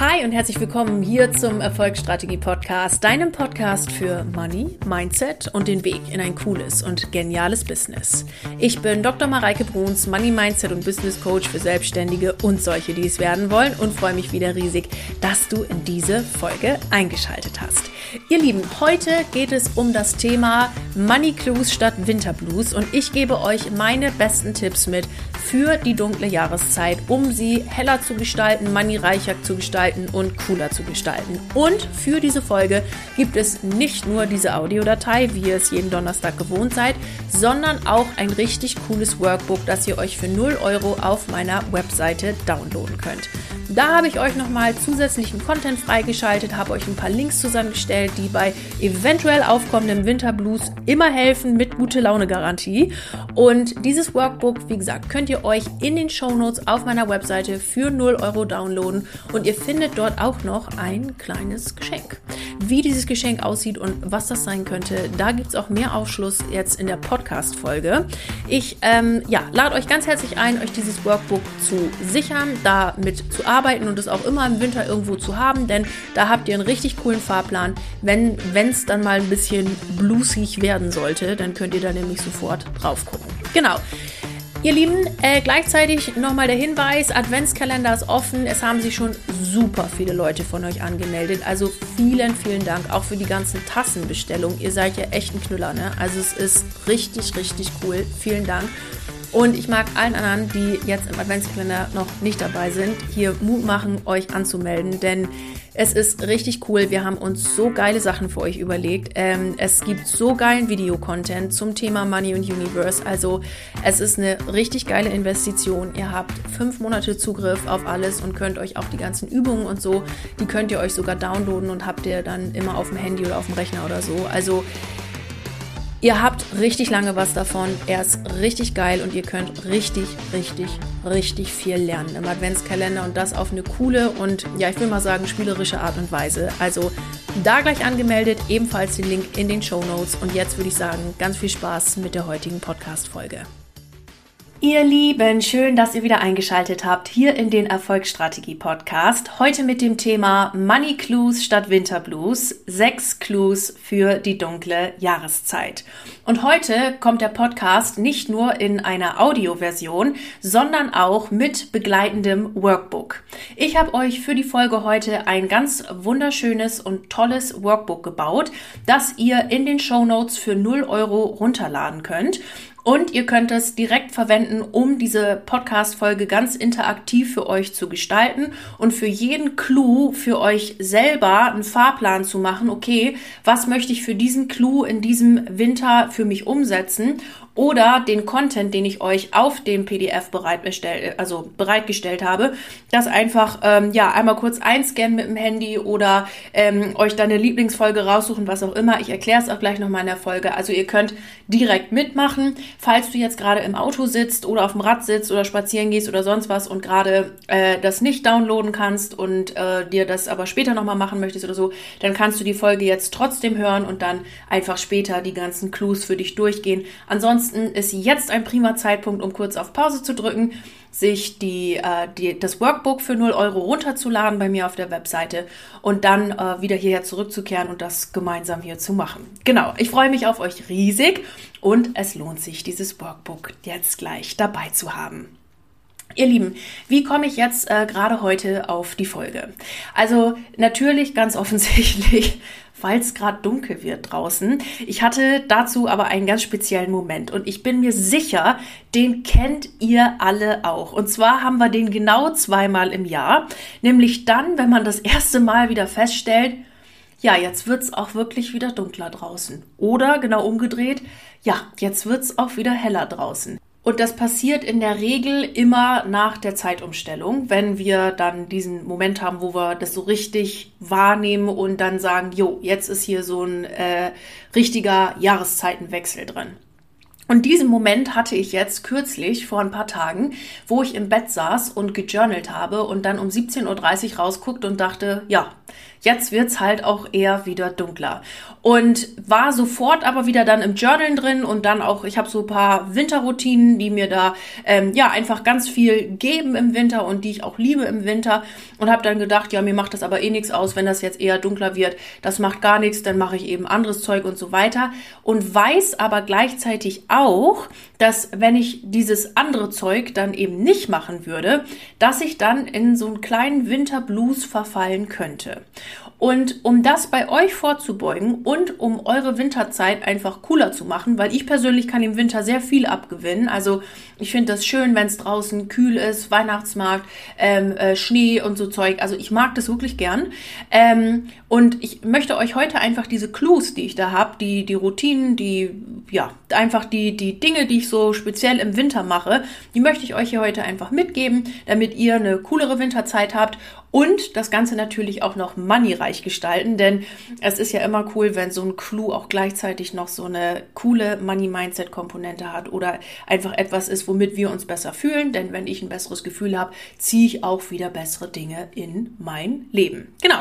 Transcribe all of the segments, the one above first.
Hi und herzlich willkommen hier zum Erfolgsstrategie Podcast, deinem Podcast für Money, Mindset und den Weg in ein cooles und geniales Business. Ich bin Dr. Mareike Bruns, Money Mindset und Business Coach für Selbstständige und solche, die es werden wollen und freue mich wieder riesig, dass du in diese Folge eingeschaltet hast. Ihr Lieben, heute geht es um das Thema Money Clues statt Winter Blues und ich gebe euch meine besten Tipps mit für die dunkle Jahreszeit, um sie heller zu gestalten, moneyreicher zu gestalten und cooler zu gestalten. Und für diese Folge gibt es nicht nur diese Audiodatei, wie ihr es jeden Donnerstag gewohnt seid, sondern auch ein richtig cooles Workbook, das ihr euch für 0 Euro auf meiner Webseite downloaden könnt. Da habe ich euch nochmal zusätzlichen Content freigeschaltet, habe euch ein paar Links zusammengestellt, die bei eventuell aufkommendem Winterblues immer helfen mit gute Laune Garantie. Und dieses Workbook, wie gesagt, könnt ihr euch in den Show Notes auf meiner Webseite für 0 Euro downloaden und ihr findet dort auch noch ein kleines Geschenk. Wie dieses Geschenk aussieht und was das sein könnte, da gibt es auch mehr Aufschluss jetzt in der Podcast-Folge. Ich ähm, ja, lade euch ganz herzlich ein, euch dieses Workbook zu sichern, damit zu arbeiten und es auch immer im Winter irgendwo zu haben, denn da habt ihr einen richtig coolen Fahrplan. Wenn es dann mal ein bisschen bluesig werden sollte, dann könnt ihr da nämlich sofort drauf gucken. Genau. Ihr Lieben, äh, gleichzeitig nochmal der Hinweis, Adventskalender ist offen. Es haben sich schon super viele Leute von euch angemeldet. Also vielen, vielen Dank auch für die ganzen Tassenbestellungen. Ihr seid ja echt ein Knüller, ne? Also es ist richtig, richtig cool. Vielen Dank. Und ich mag allen anderen, die jetzt im Adventskalender noch nicht dabei sind, hier Mut machen, euch anzumelden, denn es ist richtig cool. Wir haben uns so geile Sachen für euch überlegt. Ähm, es gibt so geilen Videocontent zum Thema Money und Universe. Also es ist eine richtig geile Investition. Ihr habt fünf Monate Zugriff auf alles und könnt euch auch die ganzen Übungen und so, die könnt ihr euch sogar downloaden und habt ihr dann immer auf dem Handy oder auf dem Rechner oder so. Also Ihr habt richtig lange was davon. Er ist richtig geil und ihr könnt richtig, richtig, richtig viel lernen im Adventskalender und das auf eine coole und ja, ich will mal sagen, spielerische Art und Weise. Also da gleich angemeldet, ebenfalls den Link in den Show Notes. Und jetzt würde ich sagen, ganz viel Spaß mit der heutigen Podcast-Folge. Ihr Lieben, schön, dass ihr wieder eingeschaltet habt hier in den Erfolgsstrategie Podcast. Heute mit dem Thema Money Clues statt Winter Blues. Sechs Clues für die dunkle Jahreszeit. Und heute kommt der Podcast nicht nur in einer Audioversion, sondern auch mit begleitendem Workbook. Ich habe euch für die Folge heute ein ganz wunderschönes und tolles Workbook gebaut, das ihr in den Show Notes für 0 Euro runterladen könnt. Und ihr könnt es direkt verwenden, um diese Podcast-Folge ganz interaktiv für euch zu gestalten und für jeden Clou für euch selber einen Fahrplan zu machen. Okay, was möchte ich für diesen Clou in diesem Winter für mich umsetzen? Oder den Content, den ich euch auf dem PDF bereitgestellt, also bereitgestellt habe, das einfach ähm, ja einmal kurz einscannen mit dem Handy oder ähm, euch dann eine Lieblingsfolge raussuchen, was auch immer. Ich erkläre es auch gleich nochmal in der Folge. Also ihr könnt direkt mitmachen, falls du jetzt gerade im Auto sitzt oder auf dem Rad sitzt oder spazieren gehst oder sonst was und gerade äh, das nicht downloaden kannst und äh, dir das aber später nochmal machen möchtest oder so, dann kannst du die Folge jetzt trotzdem hören und dann einfach später die ganzen Clues für dich durchgehen. Ansonsten Ansonsten ist jetzt ein prima Zeitpunkt, um kurz auf Pause zu drücken, sich die, äh, die, das Workbook für 0 Euro runterzuladen bei mir auf der Webseite und dann äh, wieder hierher zurückzukehren und das gemeinsam hier zu machen. Genau, ich freue mich auf euch riesig und es lohnt sich, dieses Workbook jetzt gleich dabei zu haben. Ihr Lieben, wie komme ich jetzt äh, gerade heute auf die Folge? Also natürlich ganz offensichtlich weil es gerade dunkel wird draußen. Ich hatte dazu aber einen ganz speziellen Moment und ich bin mir sicher, den kennt ihr alle auch. Und zwar haben wir den genau zweimal im Jahr, nämlich dann, wenn man das erste Mal wieder feststellt, ja, jetzt wird's auch wirklich wieder dunkler draußen. Oder genau umgedreht, ja, jetzt wird's auch wieder heller draußen. Und das passiert in der Regel immer nach der Zeitumstellung, wenn wir dann diesen Moment haben, wo wir das so richtig wahrnehmen und dann sagen, jo, jetzt ist hier so ein äh, richtiger Jahreszeitenwechsel drin. Und diesen Moment hatte ich jetzt kürzlich vor ein paar Tagen, wo ich im Bett saß und gejournalt habe und dann um 17.30 Uhr rausguckt und dachte, ja, Jetzt wird's halt auch eher wieder dunkler. Und war sofort aber wieder dann im Journal drin und dann auch, ich habe so ein paar Winterroutinen, die mir da ähm, ja einfach ganz viel geben im Winter und die ich auch liebe im Winter. Und habe dann gedacht, ja, mir macht das aber eh nichts aus, wenn das jetzt eher dunkler wird. Das macht gar nichts, dann mache ich eben anderes Zeug und so weiter. Und weiß aber gleichzeitig auch, dass wenn ich dieses andere Zeug dann eben nicht machen würde, dass ich dann in so einen kleinen Winterblues verfallen könnte. Und um das bei euch vorzubeugen und um eure Winterzeit einfach cooler zu machen, weil ich persönlich kann im Winter sehr viel abgewinnen. Also ich finde das schön, wenn es draußen kühl ist, Weihnachtsmarkt, ähm, äh, Schnee und so Zeug. Also ich mag das wirklich gern. Ähm, und ich möchte euch heute einfach diese Clues, die ich da habe, die, die Routinen, die, ja, einfach die, die Dinge, die ich so speziell im Winter mache, die möchte ich euch hier heute einfach mitgeben, damit ihr eine coolere Winterzeit habt und das Ganze natürlich auch noch moneyreich gestalten, denn es ist ja immer cool, wenn so ein Clou auch gleichzeitig noch so eine coole Money-Mindset-Komponente hat oder einfach etwas ist, womit wir uns besser fühlen, denn wenn ich ein besseres Gefühl habe, ziehe ich auch wieder bessere Dinge in mein Leben. Genau.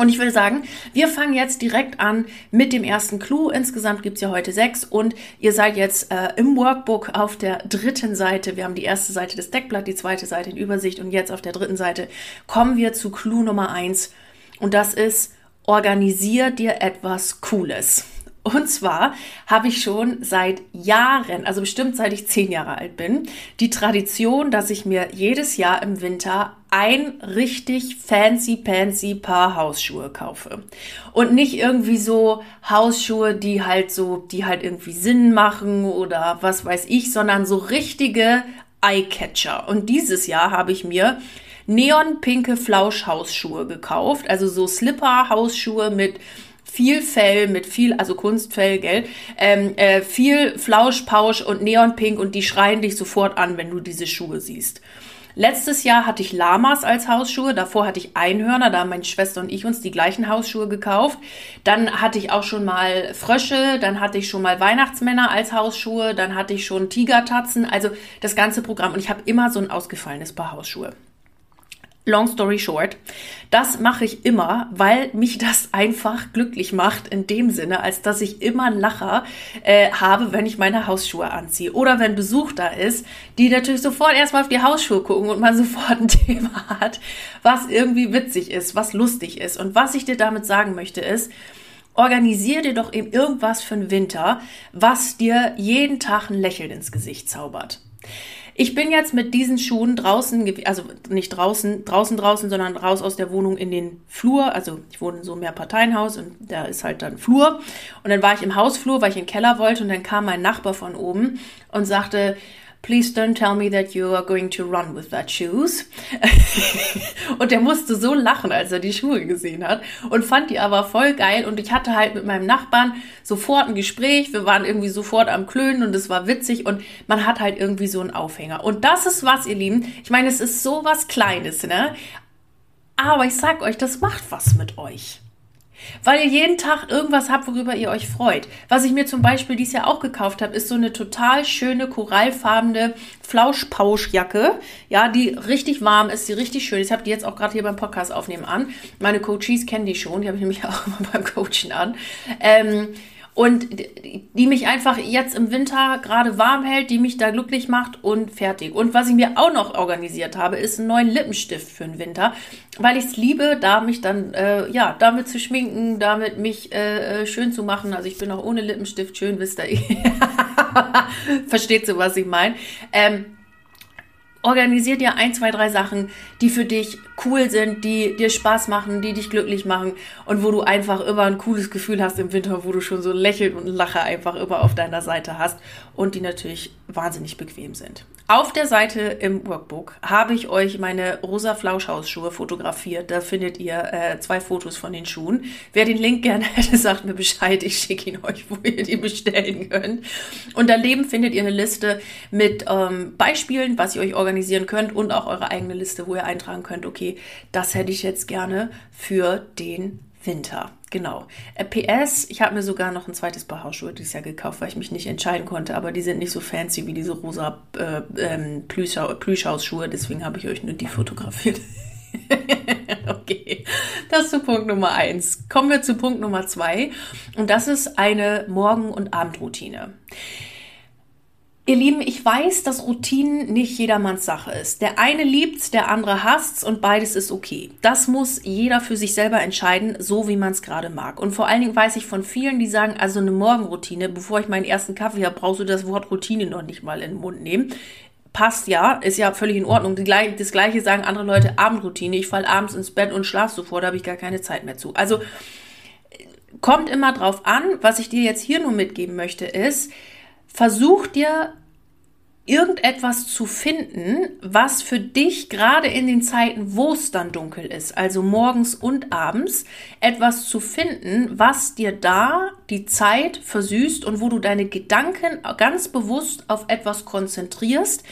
Und ich würde sagen, wir fangen jetzt direkt an mit dem ersten Clou. Insgesamt gibt's ja heute sechs und ihr seid jetzt äh, im Workbook auf der dritten Seite. Wir haben die erste Seite des Deckblatt, die zweite Seite in Übersicht und jetzt auf der dritten Seite kommen wir zu Clou Nummer eins und das ist, organisier dir etwas Cooles. Und zwar habe ich schon seit Jahren, also bestimmt seit ich zehn Jahre alt bin, die Tradition, dass ich mir jedes Jahr im Winter ein richtig fancy pansy Paar Hausschuhe kaufe. Und nicht irgendwie so Hausschuhe, die halt so, die halt irgendwie Sinn machen oder was weiß ich, sondern so richtige Eyecatcher. Und dieses Jahr habe ich mir neonpinke Flauschhausschuhe gekauft, also so Slipper-Hausschuhe mit viel Fell mit viel, also Kunstfell, gell, ähm, äh, viel Flauschpausch und Neonpink und die schreien dich sofort an, wenn du diese Schuhe siehst. Letztes Jahr hatte ich Lamas als Hausschuhe, davor hatte ich Einhörner, da haben meine Schwester und ich uns die gleichen Hausschuhe gekauft. Dann hatte ich auch schon mal Frösche, dann hatte ich schon mal Weihnachtsmänner als Hausschuhe, dann hatte ich schon Tigertatzen, also das ganze Programm. Und ich habe immer so ein ausgefallenes Paar Hausschuhe. Long story short, das mache ich immer, weil mich das einfach glücklich macht in dem Sinne, als dass ich immer einen Lacher äh, habe, wenn ich meine Hausschuhe anziehe. Oder wenn Besuch da ist, die natürlich sofort erstmal auf die Hausschuhe gucken und man sofort ein Thema hat, was irgendwie witzig ist, was lustig ist. Und was ich dir damit sagen möchte ist, organisier dir doch eben irgendwas für den Winter, was dir jeden Tag ein Lächeln ins Gesicht zaubert. Ich bin jetzt mit diesen Schuhen draußen, also nicht draußen, draußen draußen, sondern raus aus der Wohnung in den Flur. Also ich wohne in so einem Mehrparteienhaus und da ist halt dann Flur. Und dann war ich im Hausflur, weil ich in den Keller wollte und dann kam mein Nachbar von oben und sagte, Please don't tell me that you are going to run with that shoes. und er musste so lachen, als er die Schuhe gesehen hat und fand die aber voll geil. Und ich hatte halt mit meinem Nachbarn sofort ein Gespräch. Wir waren irgendwie sofort am Klönen und es war witzig und man hat halt irgendwie so einen Aufhänger. Und das ist was, ihr Lieben. Ich meine, es ist so was Kleines, ne? Aber ich sag euch, das macht was mit euch. Weil ihr jeden Tag irgendwas habt, worüber ihr euch freut. Was ich mir zum Beispiel dieses Jahr auch gekauft habe, ist so eine total schöne korallfarbene Flauschpauschjacke. Ja, die richtig warm ist, die richtig schön ist. Ich habe die jetzt auch gerade hier beim Podcast aufnehmen an. Meine Coaches kennen die schon, die habe ich nämlich auch immer beim Coachen an. Ähm, und die mich einfach jetzt im Winter gerade warm hält, die mich da glücklich macht und fertig. Und was ich mir auch noch organisiert habe, ist einen neuen Lippenstift für den Winter, weil ich es liebe, da mich dann äh, ja damit zu schminken, damit mich äh, äh schön zu machen. Also ich bin auch ohne Lippenstift schön, wisst ihr. Versteht so, was ich meine. Ähm, organisier dir ein, zwei, drei Sachen, die für dich cool sind, die dir Spaß machen, die dich glücklich machen und wo du einfach immer ein cooles Gefühl hast im Winter, wo du schon so ein Lächeln und ein Lacher einfach immer auf deiner Seite hast und die natürlich wahnsinnig bequem sind. Auf der Seite im Workbook habe ich euch meine rosa Flauschhausschuhe fotografiert. Da findet ihr äh, zwei Fotos von den Schuhen. Wer den Link gerne hätte, sagt mir Bescheid. Ich schicke ihn euch, wo ihr die bestellen könnt. Und daneben findet ihr eine Liste mit ähm, Beispielen, was ihr euch organisieren könnt und auch eure eigene Liste, wo ihr eintragen könnt, okay, das hätte ich jetzt gerne für den Winter. Genau. Äh, PS, ich habe mir sogar noch ein zweites Paar Hausschuhe dieses Jahr gekauft, weil ich mich nicht entscheiden konnte, aber die sind nicht so fancy wie diese rosa äh, ähm, Plüschhausschuhe, deswegen habe ich euch nur die fotografiert. okay. Das zu Punkt Nummer eins. Kommen wir zu Punkt Nummer zwei. Und das ist eine Morgen- und Abendroutine. Ihr Lieben, ich weiß, dass Routinen nicht jedermanns Sache ist. Der eine liebt's, der andere hasst's und beides ist okay. Das muss jeder für sich selber entscheiden, so wie man es gerade mag. Und vor allen Dingen weiß ich von vielen, die sagen, also eine Morgenroutine, bevor ich meinen ersten Kaffee habe, brauchst du das Wort Routine noch nicht mal in den Mund nehmen. Passt ja, ist ja völlig in Ordnung. Das gleiche sagen andere Leute, Abendroutine. Ich fall abends ins Bett und schlaf sofort, da habe ich gar keine Zeit mehr zu. Also kommt immer drauf an. Was ich dir jetzt hier nur mitgeben möchte, ist, versuch dir irgendetwas zu finden, was für dich gerade in den Zeiten, wo es dann dunkel ist, also morgens und abends, etwas zu finden, was dir da die Zeit versüßt und wo du deine Gedanken ganz bewusst auf etwas konzentrierst,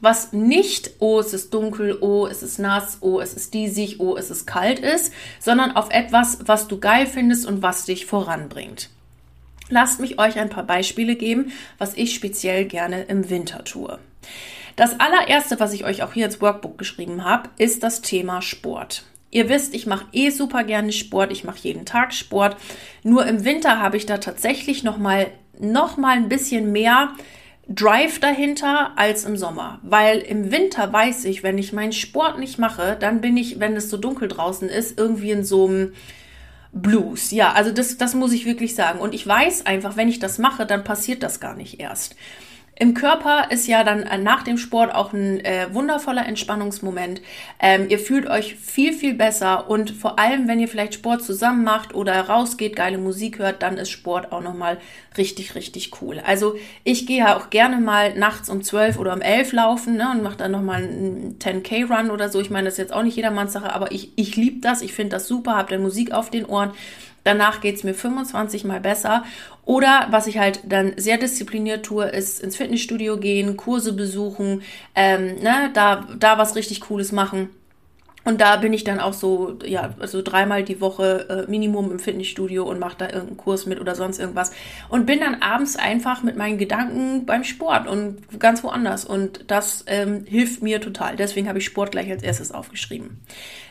was nicht, oh, es ist dunkel, oh, es ist nass, oh, es ist diesig, oh, es ist kalt ist, sondern auf etwas, was du geil findest und was dich voranbringt. Lasst mich euch ein paar Beispiele geben, was ich speziell gerne im Winter tue. Das allererste, was ich euch auch hier ins Workbook geschrieben habe, ist das Thema Sport. Ihr wisst, ich mache eh super gerne Sport, ich mache jeden Tag Sport. Nur im Winter habe ich da tatsächlich noch mal noch mal ein bisschen mehr Drive dahinter als im Sommer, weil im Winter weiß ich, wenn ich meinen Sport nicht mache, dann bin ich, wenn es so dunkel draußen ist, irgendwie in so einem Blues. Ja, also das, das muss ich wirklich sagen. Und ich weiß einfach, wenn ich das mache, dann passiert das gar nicht erst. Im Körper ist ja dann äh, nach dem Sport auch ein äh, wundervoller Entspannungsmoment. Ähm, ihr fühlt euch viel, viel besser und vor allem, wenn ihr vielleicht Sport zusammen macht oder rausgeht, geile Musik hört, dann ist Sport auch nochmal richtig, richtig cool. Also ich gehe ja auch gerne mal nachts um 12 oder um 11 laufen ne, und mache dann nochmal einen 10K-Run oder so. Ich meine, das ist jetzt auch nicht jedermanns Sache, aber ich, ich liebe das, ich finde das super, habe dann Musik auf den Ohren Danach geht's mir 25 mal besser. Oder was ich halt dann sehr diszipliniert tue, ist ins Fitnessstudio gehen, Kurse besuchen, ähm, ne, da, da was richtig Cooles machen. Und da bin ich dann auch so, ja, also dreimal die Woche äh, Minimum im Fitnessstudio und mache da irgendeinen Kurs mit oder sonst irgendwas. Und bin dann abends einfach mit meinen Gedanken beim Sport und ganz woanders. Und das ähm, hilft mir total. Deswegen habe ich Sport gleich als erstes aufgeschrieben.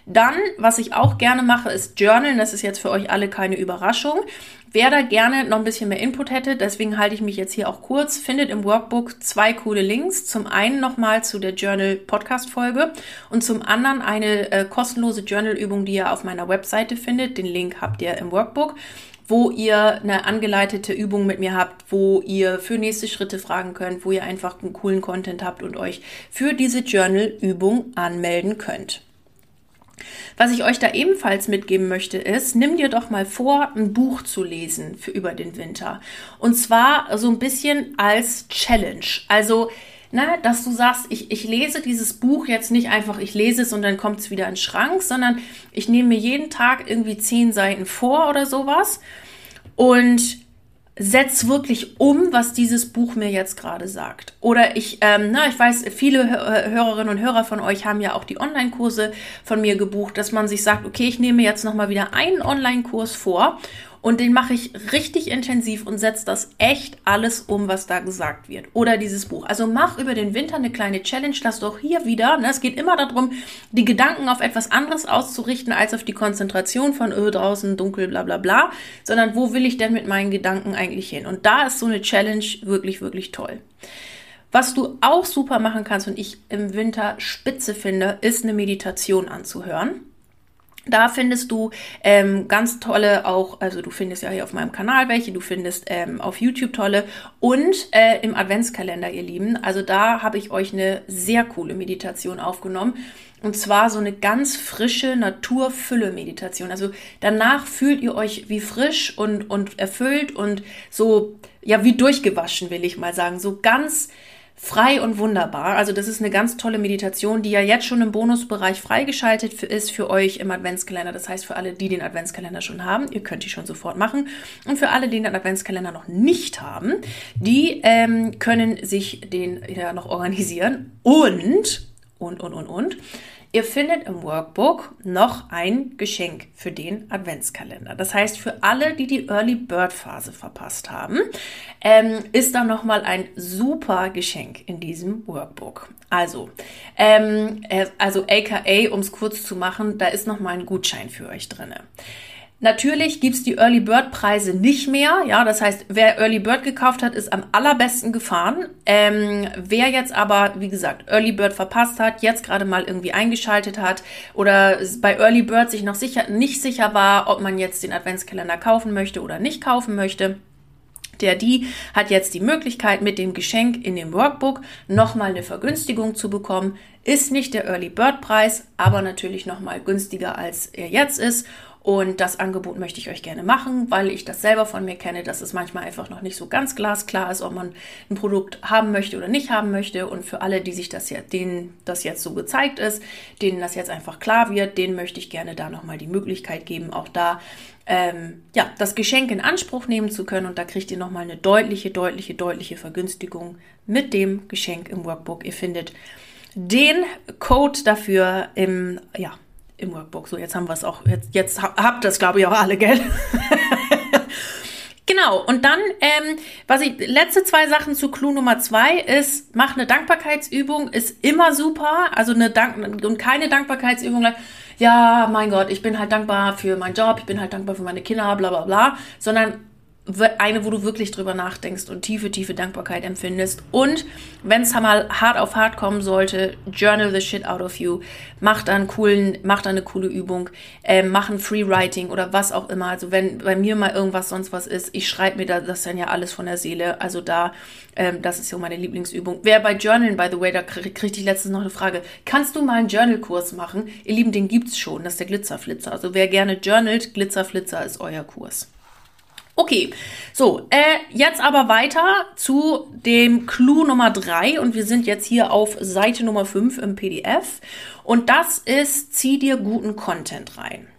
Dann, was ich auch gerne mache, ist Journal. Das ist jetzt für euch alle keine Überraschung. Wer da gerne noch ein bisschen mehr Input hätte, deswegen halte ich mich jetzt hier auch kurz, findet im Workbook zwei coole Links. Zum einen nochmal zu der Journal Podcast Folge und zum anderen eine äh, kostenlose Journal-Übung, die ihr auf meiner Webseite findet. Den Link habt ihr im Workbook wo ihr eine angeleitete Übung mit mir habt, wo ihr für nächste Schritte fragen könnt, wo ihr einfach einen coolen Content habt und euch für diese Journal-Übung anmelden könnt. Was ich euch da ebenfalls mitgeben möchte, ist, nimm dir doch mal vor, ein Buch zu lesen für über den Winter. Und zwar so ein bisschen als Challenge. Also, na, ne, dass du sagst, ich, ich lese dieses Buch jetzt nicht einfach, ich lese es und dann kommt es wieder in den Schrank, sondern ich nehme mir jeden Tag irgendwie zehn Seiten vor oder sowas und setz wirklich um, was dieses Buch mir jetzt gerade sagt. Oder ich, ähm, na, ich weiß, viele Hörerinnen und Hörer von euch haben ja auch die Online-Kurse von mir gebucht, dass man sich sagt, okay, ich nehme jetzt nochmal wieder einen Online-Kurs vor und den mache ich richtig intensiv und setze das echt alles um, was da gesagt wird. Oder dieses Buch. Also mach über den Winter eine kleine Challenge, dass du auch hier wieder, ne, es geht immer darum, die Gedanken auf etwas anderes auszurichten, als auf die Konzentration von öh, draußen dunkel, bla bla bla, sondern wo will ich denn mit meinen Gedanken eigentlich hin? Und da ist so eine Challenge wirklich, wirklich toll. Was du auch super machen kannst und ich im Winter spitze finde, ist eine Meditation anzuhören. Da findest du ähm, ganz tolle auch, also du findest ja hier auf meinem Kanal welche, du findest ähm, auf YouTube tolle und äh, im Adventskalender, ihr Lieben. Also da habe ich euch eine sehr coole Meditation aufgenommen. Und zwar so eine ganz frische Naturfülle-Meditation. Also danach fühlt ihr euch wie frisch und, und erfüllt und so, ja, wie durchgewaschen, will ich mal sagen. So ganz frei und wunderbar. Also das ist eine ganz tolle Meditation, die ja jetzt schon im Bonusbereich freigeschaltet ist für euch im Adventskalender. Das heißt für alle, die den Adventskalender schon haben, ihr könnt die schon sofort machen. Und für alle, die den Adventskalender noch nicht haben, die ähm, können sich den ja noch organisieren. Und, und, und, und, und, Ihr findet im Workbook noch ein Geschenk für den Adventskalender. Das heißt, für alle, die die Early Bird Phase verpasst haben, ähm, ist da nochmal ein super Geschenk in diesem Workbook. Also, ähm, äh, also AKA, um es kurz zu machen, da ist nochmal ein Gutschein für euch drinne. Natürlich gibt's die Early Bird Preise nicht mehr. Ja, das heißt, wer Early Bird gekauft hat, ist am allerbesten gefahren. Ähm, wer jetzt aber, wie gesagt, Early Bird verpasst hat, jetzt gerade mal irgendwie eingeschaltet hat oder bei Early Bird sich noch sicher, nicht sicher war, ob man jetzt den Adventskalender kaufen möchte oder nicht kaufen möchte, der die hat jetzt die Möglichkeit, mit dem Geschenk in dem Workbook nochmal eine Vergünstigung zu bekommen. Ist nicht der Early Bird Preis, aber natürlich nochmal günstiger als er jetzt ist. Und das Angebot möchte ich euch gerne machen, weil ich das selber von mir kenne, dass es manchmal einfach noch nicht so ganz glasklar ist, ob man ein Produkt haben möchte oder nicht haben möchte. Und für alle, die sich das jetzt, denen das jetzt so gezeigt ist, denen das jetzt einfach klar wird, denen möchte ich gerne da nochmal die Möglichkeit geben, auch da ähm, ja, das Geschenk in Anspruch nehmen zu können. Und da kriegt ihr nochmal eine deutliche, deutliche, deutliche Vergünstigung mit dem Geschenk im Workbook. Ihr findet den Code dafür im, ja, im Workbook. So, jetzt haben wir es auch, jetzt, jetzt habt ihr es, glaube ich, auch alle, gell? genau, und dann, ähm, was ich, letzte zwei Sachen zu Clou Nummer zwei ist, mach eine Dankbarkeitsübung, ist immer super. Also eine Dank und keine Dankbarkeitsübung, ja, mein Gott, ich bin halt dankbar für meinen Job, ich bin halt dankbar für meine Kinder, bla bla bla, sondern eine, wo du wirklich drüber nachdenkst und tiefe, tiefe Dankbarkeit empfindest. Und wenn es mal hart auf hart kommen sollte, journal the shit out of you. Mach dann coolen, mach dann eine coole Übung, äh, mach ein Free Writing oder was auch immer. Also wenn bei mir mal irgendwas sonst was ist, ich schreibe mir da, das dann ja alles von der Seele. Also da, ähm, das ist so meine Lieblingsübung. Wer bei Journalen, by the way, da krieg, ich letztens noch eine Frage. Kannst du mal einen Journal-Kurs machen? Ihr Lieben, den gibt's schon. Das ist der Glitzerflitzer. Also wer gerne journalt, Glitzerflitzer ist euer Kurs. Okay, so, äh, jetzt aber weiter zu dem Clou Nummer drei und wir sind jetzt hier auf Seite Nummer fünf im PDF und das ist, zieh dir guten Content rein.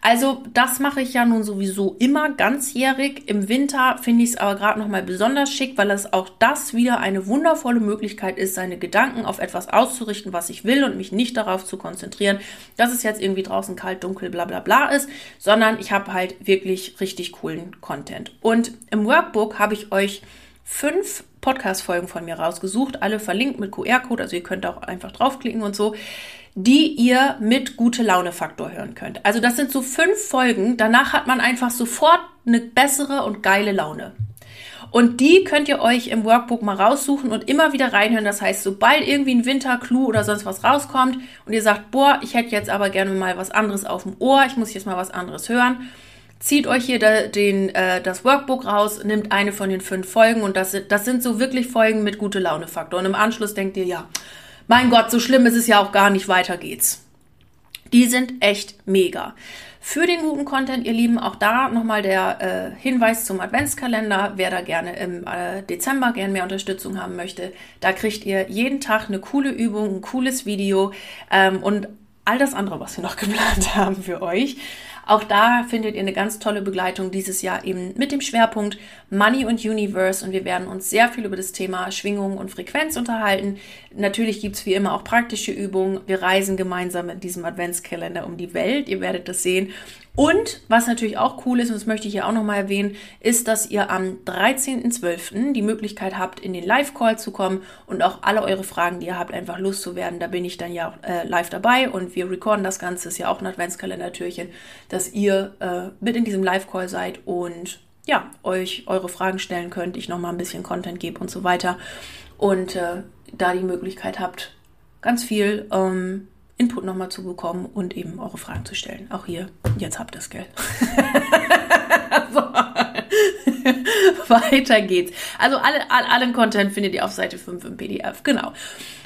Also das mache ich ja nun sowieso immer ganzjährig. Im Winter finde ich es aber gerade noch mal besonders schick, weil es auch das wieder eine wundervolle Möglichkeit ist, seine Gedanken auf etwas auszurichten, was ich will und mich nicht darauf zu konzentrieren, dass es jetzt irgendwie draußen kalt, dunkel, bla bla bla ist, sondern ich habe halt wirklich richtig coolen Content. Und im Workbook habe ich euch fünf Podcast-Folgen von mir rausgesucht, alle verlinkt mit QR-Code, also ihr könnt auch einfach draufklicken und so die ihr mit gute Laune Faktor hören könnt. Also das sind so fünf Folgen. Danach hat man einfach sofort eine bessere und geile Laune. Und die könnt ihr euch im Workbook mal raussuchen und immer wieder reinhören. Das heißt, sobald irgendwie ein Winterclou oder sonst was rauskommt und ihr sagt, boah, ich hätte jetzt aber gerne mal was anderes auf dem Ohr, ich muss jetzt mal was anderes hören, zieht euch hier den, äh, das Workbook raus, nimmt eine von den fünf Folgen und das, das sind so wirklich Folgen mit gute Laune Faktor. Und im Anschluss denkt ihr, ja, mein Gott, so schlimm ist es ja auch gar nicht, weiter geht's. Die sind echt mega. Für den guten Content, ihr Lieben, auch da nochmal der äh, Hinweis zum Adventskalender. Wer da gerne im äh, Dezember gerne mehr Unterstützung haben möchte, da kriegt ihr jeden Tag eine coole Übung, ein cooles Video ähm, und all das andere, was wir noch geplant haben für euch. Auch da findet ihr eine ganz tolle Begleitung dieses Jahr eben mit dem Schwerpunkt Money und Universe und wir werden uns sehr viel über das Thema Schwingung und Frequenz unterhalten. Natürlich gibt es wie immer auch praktische Übungen. Wir reisen gemeinsam in diesem Adventskalender um die Welt. Ihr werdet das sehen. Und was natürlich auch cool ist, und das möchte ich hier auch nochmal erwähnen, ist, dass ihr am 13.12. die Möglichkeit habt, in den Live-Call zu kommen und auch alle eure Fragen, die ihr habt, einfach loszuwerden. Da bin ich dann ja äh, live dabei und wir recorden das Ganze, ist ja auch ein Adventskalender-Türchen, dass ihr äh, mit in diesem Live-Call seid und ja, euch eure Fragen stellen könnt, ich nochmal ein bisschen Content gebe und so weiter. Und äh, da die Möglichkeit habt, ganz viel ähm, Input nochmal zu bekommen und eben eure Fragen zu stellen. Auch hier, jetzt habt ihr es, gell? so. Weiter geht's. Also alle, all, allen Content findet ihr auf Seite 5 im PDF. Genau.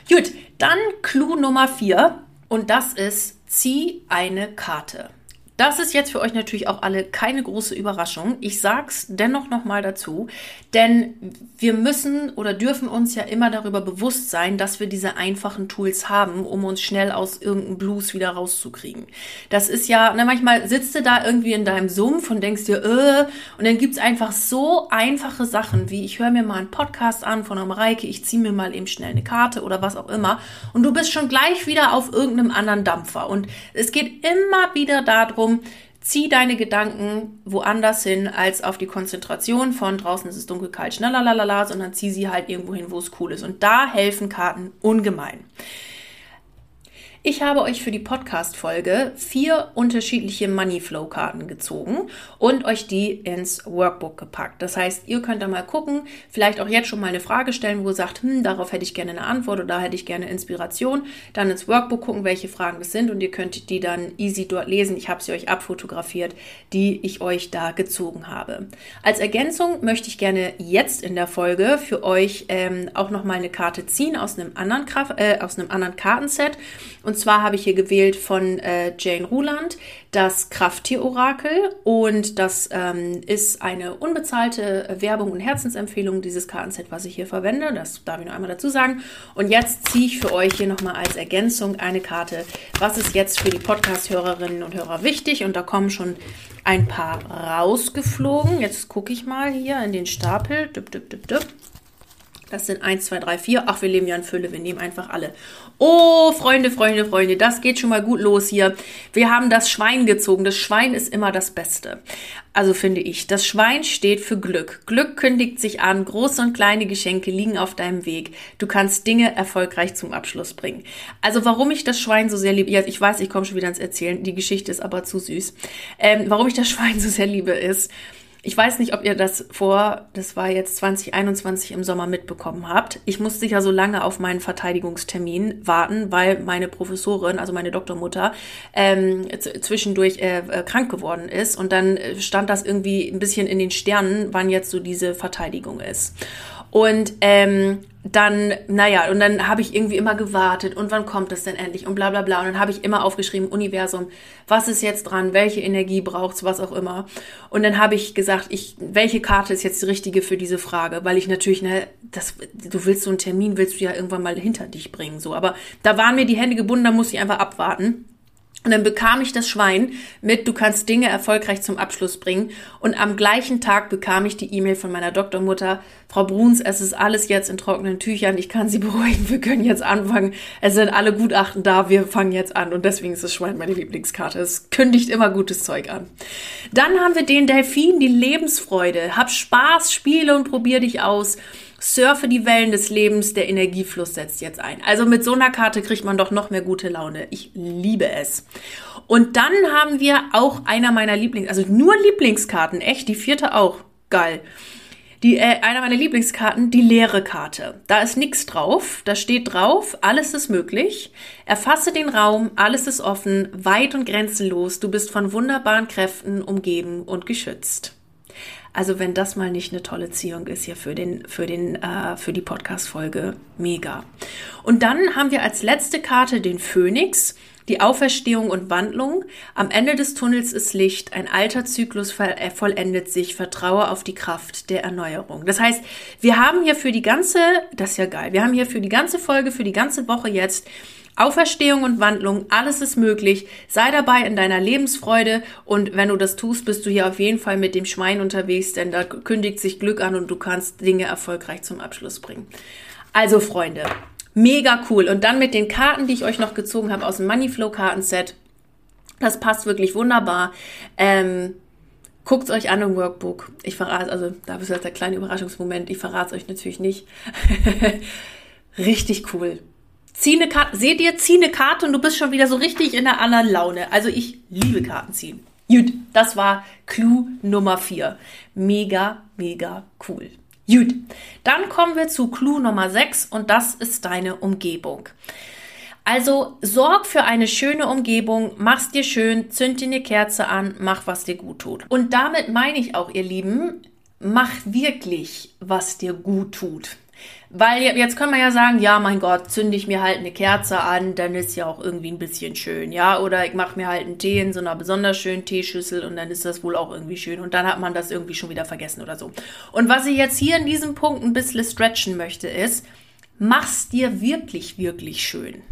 Gut, dann Clou Nummer 4 und das ist, zieh eine Karte. Das ist jetzt für euch natürlich auch alle keine große Überraschung. Ich sag's dennoch nochmal dazu, denn wir müssen oder dürfen uns ja immer darüber bewusst sein, dass wir diese einfachen Tools haben, um uns schnell aus irgendeinem Blues wieder rauszukriegen. Das ist ja, na, manchmal sitzt du da irgendwie in deinem Sumpf und denkst dir, äh, und dann gibt's einfach so einfache Sachen, wie ich höre mir mal einen Podcast an von einer Mareike, ich ziehe mir mal eben schnell eine Karte oder was auch immer und du bist schon gleich wieder auf irgendeinem anderen Dampfer. Und es geht immer wieder darum, darum, zieh deine Gedanken woanders hin als auf die Konzentration von draußen ist es dunkel, kalt, schneller, sondern zieh sie halt irgendwo hin, wo es cool ist. Und da helfen Karten ungemein. Ich habe euch für die Podcast-Folge vier unterschiedliche Moneyflow-Karten gezogen und euch die ins Workbook gepackt. Das heißt, ihr könnt da mal gucken, vielleicht auch jetzt schon mal eine Frage stellen, wo ihr sagt, hm, darauf hätte ich gerne eine Antwort oder da hätte ich gerne Inspiration. Dann ins Workbook gucken, welche Fragen das sind und ihr könnt die dann easy dort lesen. Ich habe sie euch abfotografiert, die ich euch da gezogen habe. Als Ergänzung möchte ich gerne jetzt in der Folge für euch ähm, auch noch mal eine Karte ziehen aus einem anderen, Kraft, äh, aus einem anderen Kartenset. Und zwar habe ich hier gewählt von äh, Jane Ruland das Krafttier-Orakel. Und das ähm, ist eine unbezahlte Werbung und Herzensempfehlung, dieses Kartenset, was ich hier verwende. Das darf ich noch einmal dazu sagen. Und jetzt ziehe ich für euch hier nochmal als Ergänzung eine Karte. Was ist jetzt für die Podcast-Hörerinnen und Hörer wichtig? Und da kommen schon ein paar rausgeflogen. Jetzt gucke ich mal hier in den Stapel. Düpp, düpp, düpp, düpp. Das sind 1, 2, 3, 4. Ach, wir leben ja in Fülle. Wir nehmen einfach alle. Oh, Freunde, Freunde, Freunde, das geht schon mal gut los hier. Wir haben das Schwein gezogen. Das Schwein ist immer das Beste. Also finde ich. Das Schwein steht für Glück. Glück kündigt sich an. Große und kleine Geschenke liegen auf deinem Weg. Du kannst Dinge erfolgreich zum Abschluss bringen. Also warum ich das Schwein so sehr liebe, ja, ich weiß, ich komme schon wieder ans Erzählen. Die Geschichte ist aber zu süß. Ähm, warum ich das Schwein so sehr liebe ist, ich weiß nicht, ob ihr das vor, das war jetzt 2021 im Sommer mitbekommen habt. Ich musste ja so lange auf meinen Verteidigungstermin warten, weil meine Professorin, also meine Doktormutter, ähm, zwischendurch äh, äh, krank geworden ist. Und dann äh, stand das irgendwie ein bisschen in den Sternen, wann jetzt so diese Verteidigung ist. Und ähm, dann, naja, und dann habe ich irgendwie immer gewartet und wann kommt es denn endlich und bla bla bla. Und dann habe ich immer aufgeschrieben, Universum, was ist jetzt dran, welche Energie braucht's, was auch immer. Und dann habe ich gesagt, ich, welche Karte ist jetzt die richtige für diese Frage? Weil ich natürlich, ne, das, du willst so einen Termin, willst du ja irgendwann mal hinter dich bringen, so. Aber da waren mir die Hände gebunden, da musste ich einfach abwarten. Und dann bekam ich das Schwein mit, du kannst Dinge erfolgreich zum Abschluss bringen. Und am gleichen Tag bekam ich die E-Mail von meiner Doktormutter, Frau Bruns, es ist alles jetzt in trockenen Tüchern, ich kann Sie beruhigen, wir können jetzt anfangen. Es sind alle Gutachten da, wir fangen jetzt an. Und deswegen ist das Schwein meine Lieblingskarte. Es kündigt immer gutes Zeug an. Dann haben wir den Delfin, die Lebensfreude. Hab Spaß, spiele und probier dich aus surfe die Wellen des Lebens, der Energiefluss setzt jetzt ein. Also mit so einer Karte kriegt man doch noch mehr gute Laune. Ich liebe es. Und dann haben wir auch einer meiner Lieblings, also nur Lieblingskarten, echt, die vierte auch. Geil. Die, äh, einer meiner Lieblingskarten, die leere Karte. Da ist nichts drauf. Da steht drauf, alles ist möglich. Erfasse den Raum, alles ist offen, weit und grenzenlos. Du bist von wunderbaren Kräften umgeben und geschützt. Also wenn das mal nicht eine tolle Ziehung ist hier für den für den äh, für die Podcast Folge, mega. Und dann haben wir als letzte Karte den Phönix. Die Auferstehung und Wandlung. Am Ende des Tunnels ist Licht. Ein alter Zyklus äh, vollendet sich. Vertraue auf die Kraft der Erneuerung. Das heißt, wir haben hier für die ganze, das ist ja geil, wir haben hier für die ganze Folge, für die ganze Woche jetzt Auferstehung und Wandlung, alles ist möglich. Sei dabei in deiner Lebensfreude und wenn du das tust, bist du hier auf jeden Fall mit dem Schwein unterwegs, denn da kündigt sich Glück an und du kannst Dinge erfolgreich zum Abschluss bringen. Also Freunde, mega cool. Und dann mit den Karten, die ich euch noch gezogen habe aus dem Moneyflow Kartenset. Das passt wirklich wunderbar. Ähm, Guckt euch an im Workbook. Ich verrate, also da ist jetzt der kleine Überraschungsmoment. Ich verrate euch natürlich nicht. Richtig cool. Zieh eine Karte, seht ihr, zieh eine Karte und du bist schon wieder so richtig in einer anderen Laune. Also ich liebe Karten ziehen. Gut, das war Clou Nummer 4. Mega, mega cool. Gut, dann kommen wir zu Clou Nummer 6 und das ist deine Umgebung. Also sorg für eine schöne Umgebung, mach's dir schön, zünd dir eine Kerze an, mach was dir gut tut. Und damit meine ich auch, ihr Lieben, mach wirklich, was dir gut tut. Weil jetzt können wir ja sagen, ja, mein Gott, zünde ich mir halt eine Kerze an, dann ist ja auch irgendwie ein bisschen schön, ja. Oder ich mache mir halt einen Tee in so einer besonders schönen Teeschüssel und dann ist das wohl auch irgendwie schön. Und dann hat man das irgendwie schon wieder vergessen oder so. Und was ich jetzt hier in diesem Punkt ein bisschen stretchen möchte, ist, mach's dir wirklich, wirklich schön.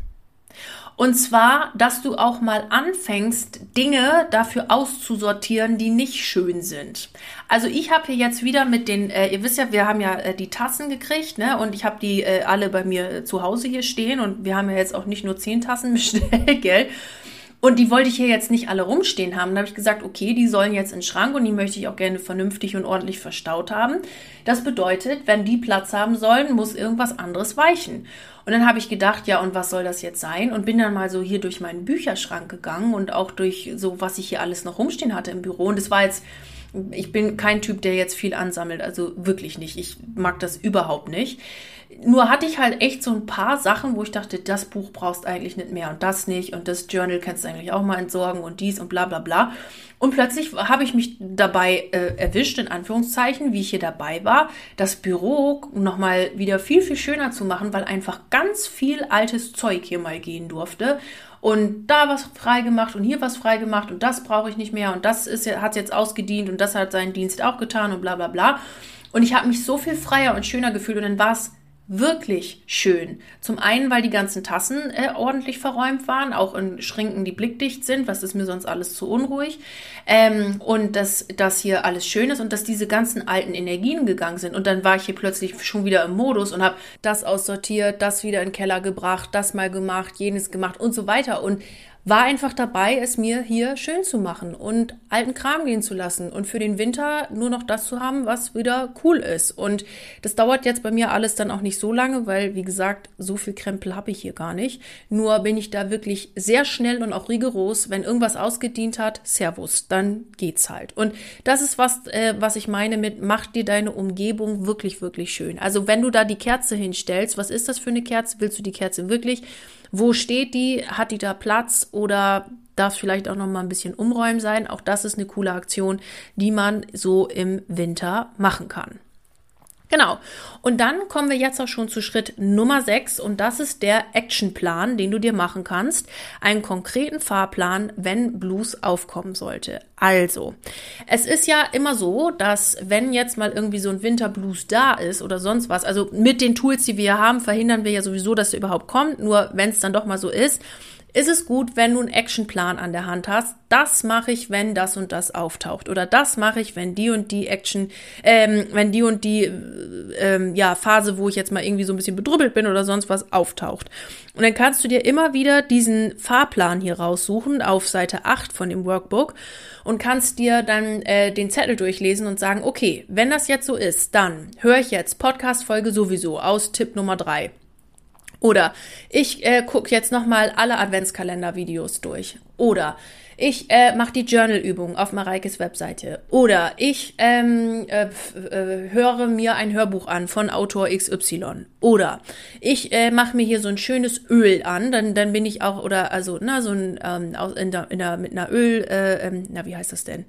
Und zwar, dass du auch mal anfängst, Dinge dafür auszusortieren, die nicht schön sind. Also ich habe hier jetzt wieder mit den, äh, ihr wisst ja, wir haben ja äh, die Tassen gekriegt, ne? Und ich habe die äh, alle bei mir äh, zu Hause hier stehen und wir haben ja jetzt auch nicht nur zehn Tassen bestellt, gell? Und die wollte ich hier jetzt nicht alle rumstehen haben. Da habe ich gesagt, okay, die sollen jetzt in den Schrank und die möchte ich auch gerne vernünftig und ordentlich verstaut haben. Das bedeutet, wenn die Platz haben sollen, muss irgendwas anderes weichen. Und dann habe ich gedacht, ja, und was soll das jetzt sein? Und bin dann mal so hier durch meinen Bücherschrank gegangen und auch durch so, was ich hier alles noch rumstehen hatte im Büro. Und es war jetzt, ich bin kein Typ, der jetzt viel ansammelt, also wirklich nicht. Ich mag das überhaupt nicht. Nur hatte ich halt echt so ein paar Sachen, wo ich dachte, das Buch brauchst eigentlich nicht mehr und das nicht und das Journal kannst du eigentlich auch mal entsorgen und dies und bla bla bla. Und plötzlich habe ich mich dabei äh, erwischt, in Anführungszeichen, wie ich hier dabei war, das Büro nochmal wieder viel, viel schöner zu machen, weil einfach ganz viel altes Zeug hier mal gehen durfte. Und da was freigemacht und hier was freigemacht und das brauche ich nicht mehr und das ist, hat jetzt ausgedient und das hat seinen Dienst auch getan und bla bla bla. Und ich habe mich so viel freier und schöner gefühlt und dann war es wirklich schön. Zum einen, weil die ganzen Tassen äh, ordentlich verräumt waren, auch in Schrinken, die blickdicht sind, was ist mir sonst alles zu unruhig. Ähm, und dass das hier alles schön ist und dass diese ganzen alten Energien gegangen sind. Und dann war ich hier plötzlich schon wieder im Modus und habe das aussortiert, das wieder in den Keller gebracht, das mal gemacht, jenes gemacht und so weiter. Und war einfach dabei, es mir hier schön zu machen und alten Kram gehen zu lassen und für den Winter nur noch das zu haben, was wieder cool ist. Und das dauert jetzt bei mir alles dann auch nicht so lange, weil, wie gesagt, so viel Krempel habe ich hier gar nicht. Nur bin ich da wirklich sehr schnell und auch rigoros. Wenn irgendwas ausgedient hat, Servus, dann geht's halt. Und das ist was, äh, was ich meine mit, mach dir deine Umgebung wirklich, wirklich schön. Also wenn du da die Kerze hinstellst, was ist das für eine Kerze? Willst du die Kerze wirklich? Wo steht die? Hat die da Platz oder darf vielleicht auch noch mal ein bisschen umräumen sein? Auch das ist eine coole Aktion, die man so im Winter machen kann. Genau. Und dann kommen wir jetzt auch schon zu Schritt Nummer 6 und das ist der Actionplan, den du dir machen kannst. Einen konkreten Fahrplan, wenn Blues aufkommen sollte. Also, es ist ja immer so, dass wenn jetzt mal irgendwie so ein Winterblues da ist oder sonst was, also mit den Tools, die wir haben, verhindern wir ja sowieso, dass er überhaupt kommt. Nur wenn es dann doch mal so ist, ist es gut, wenn du einen Actionplan an der Hand hast. Das mache ich, wenn das und das auftaucht. Oder das mache ich, wenn die und die Action, ähm, wenn die und die ähm, ja, Phase, wo ich jetzt mal irgendwie so ein bisschen bedrüppelt bin oder sonst was, auftaucht. Und dann kannst du dir immer wieder diesen Fahrplan hier raussuchen auf Seite 8 von dem Workbook und kannst dir dann äh, den Zettel durchlesen und sagen, okay, wenn das jetzt so ist, dann höre ich jetzt Podcast-Folge sowieso aus Tipp Nummer 3. Oder ich äh, gucke jetzt nochmal alle Adventskalender-Videos durch. Oder ich äh, mache die Journal-Übung auf Mareikes Webseite. Oder ich ähm, äh, äh, höre mir ein Hörbuch an von Autor XY. Oder ich äh, mache mir hier so ein schönes Öl an, dann, dann bin ich auch, oder also, na, so ein, ähm, in der, in der, mit einer Öl, äh, ähm, na, wie heißt das denn?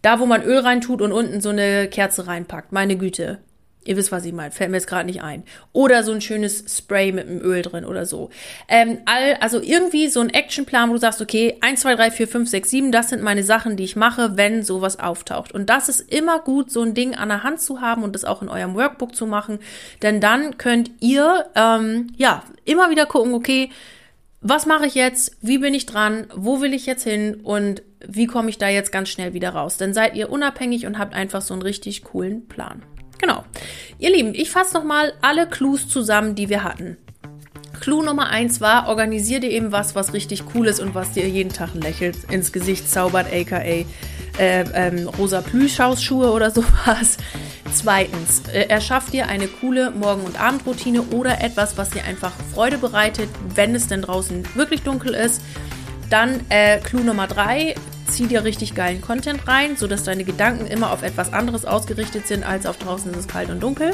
Da, wo man Öl reintut und unten so eine Kerze reinpackt. Meine Güte. Ihr wisst, was ich meine. Fällt mir jetzt gerade nicht ein. Oder so ein schönes Spray mit einem Öl drin oder so. Ähm, all, also irgendwie so ein Actionplan, wo du sagst, okay, 1, 2, 3, 4, 5, 6, 7, das sind meine Sachen, die ich mache, wenn sowas auftaucht. Und das ist immer gut, so ein Ding an der Hand zu haben und das auch in eurem Workbook zu machen. Denn dann könnt ihr, ähm, ja, immer wieder gucken, okay, was mache ich jetzt? Wie bin ich dran? Wo will ich jetzt hin? Und wie komme ich da jetzt ganz schnell wieder raus? Dann seid ihr unabhängig und habt einfach so einen richtig coolen Plan. Genau. Ihr Lieben, ich fasse nochmal alle Clues zusammen, die wir hatten. Clou Nummer eins war, organisier dir eben was, was richtig cool ist und was dir jeden Tag ein Lächeln ins Gesicht zaubert, aka äh, ähm, rosa Plüschhausschuhe oder sowas. Zweitens, äh, erschaff dir eine coole Morgen- und Abendroutine oder etwas, was dir einfach Freude bereitet, wenn es denn draußen wirklich dunkel ist. Dann äh, Clou Nummer drei, zieh dir richtig geilen Content rein, sodass deine Gedanken immer auf etwas anderes ausgerichtet sind, als auf draußen ist es kalt und dunkel.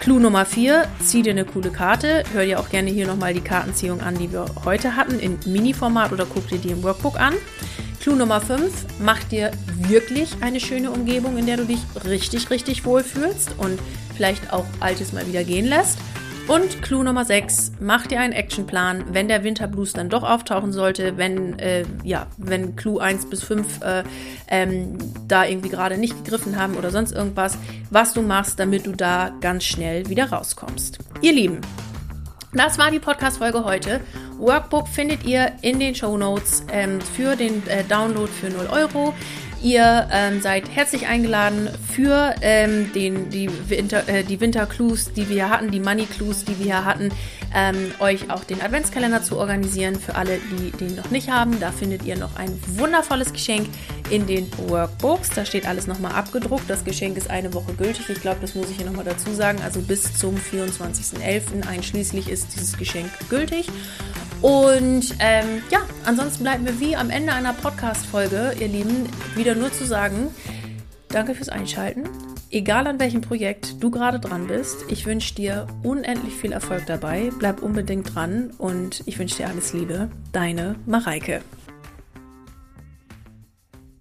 Clou Nummer 4, zieh dir eine coole Karte. Hör dir auch gerne hier nochmal die Kartenziehung an, die wir heute hatten, in Mini-Format oder guck dir die im Workbook an. Clou Nummer 5, mach dir wirklich eine schöne Umgebung, in der du dich richtig, richtig wohlfühlst und vielleicht auch Altes mal wieder gehen lässt. Und Clou Nummer 6, mach dir einen Actionplan, wenn der Winterblues dann doch auftauchen sollte, wenn, äh, ja, wenn Clou 1 bis 5 äh, ähm, da irgendwie gerade nicht gegriffen haben oder sonst irgendwas, was du machst, damit du da ganz schnell wieder rauskommst. Ihr Lieben, das war die Podcast-Folge heute. Workbook findet ihr in den Show Notes ähm, für den äh, Download für 0 Euro. Ihr ähm, seid herzlich eingeladen für ähm, den, die, Winter, äh, die Winter-Clues, die wir hier hatten, die Money-Clues, die wir hier hatten, ähm, euch auch den Adventskalender zu organisieren. Für alle, die den noch nicht haben, da findet ihr noch ein wundervolles Geschenk in den Workbooks. Da steht alles nochmal abgedruckt. Das Geschenk ist eine Woche gültig. Ich glaube, das muss ich hier nochmal dazu sagen. Also bis zum 24.11. einschließlich ist dieses Geschenk gültig. Und ähm, ja, ansonsten bleiben wir wie am Ende einer Podcast-Folge, ihr Lieben, wieder nur zu sagen, danke fürs Einschalten. Egal an welchem Projekt du gerade dran bist, ich wünsche dir unendlich viel Erfolg dabei. Bleib unbedingt dran und ich wünsche dir alles Liebe. Deine Mareike.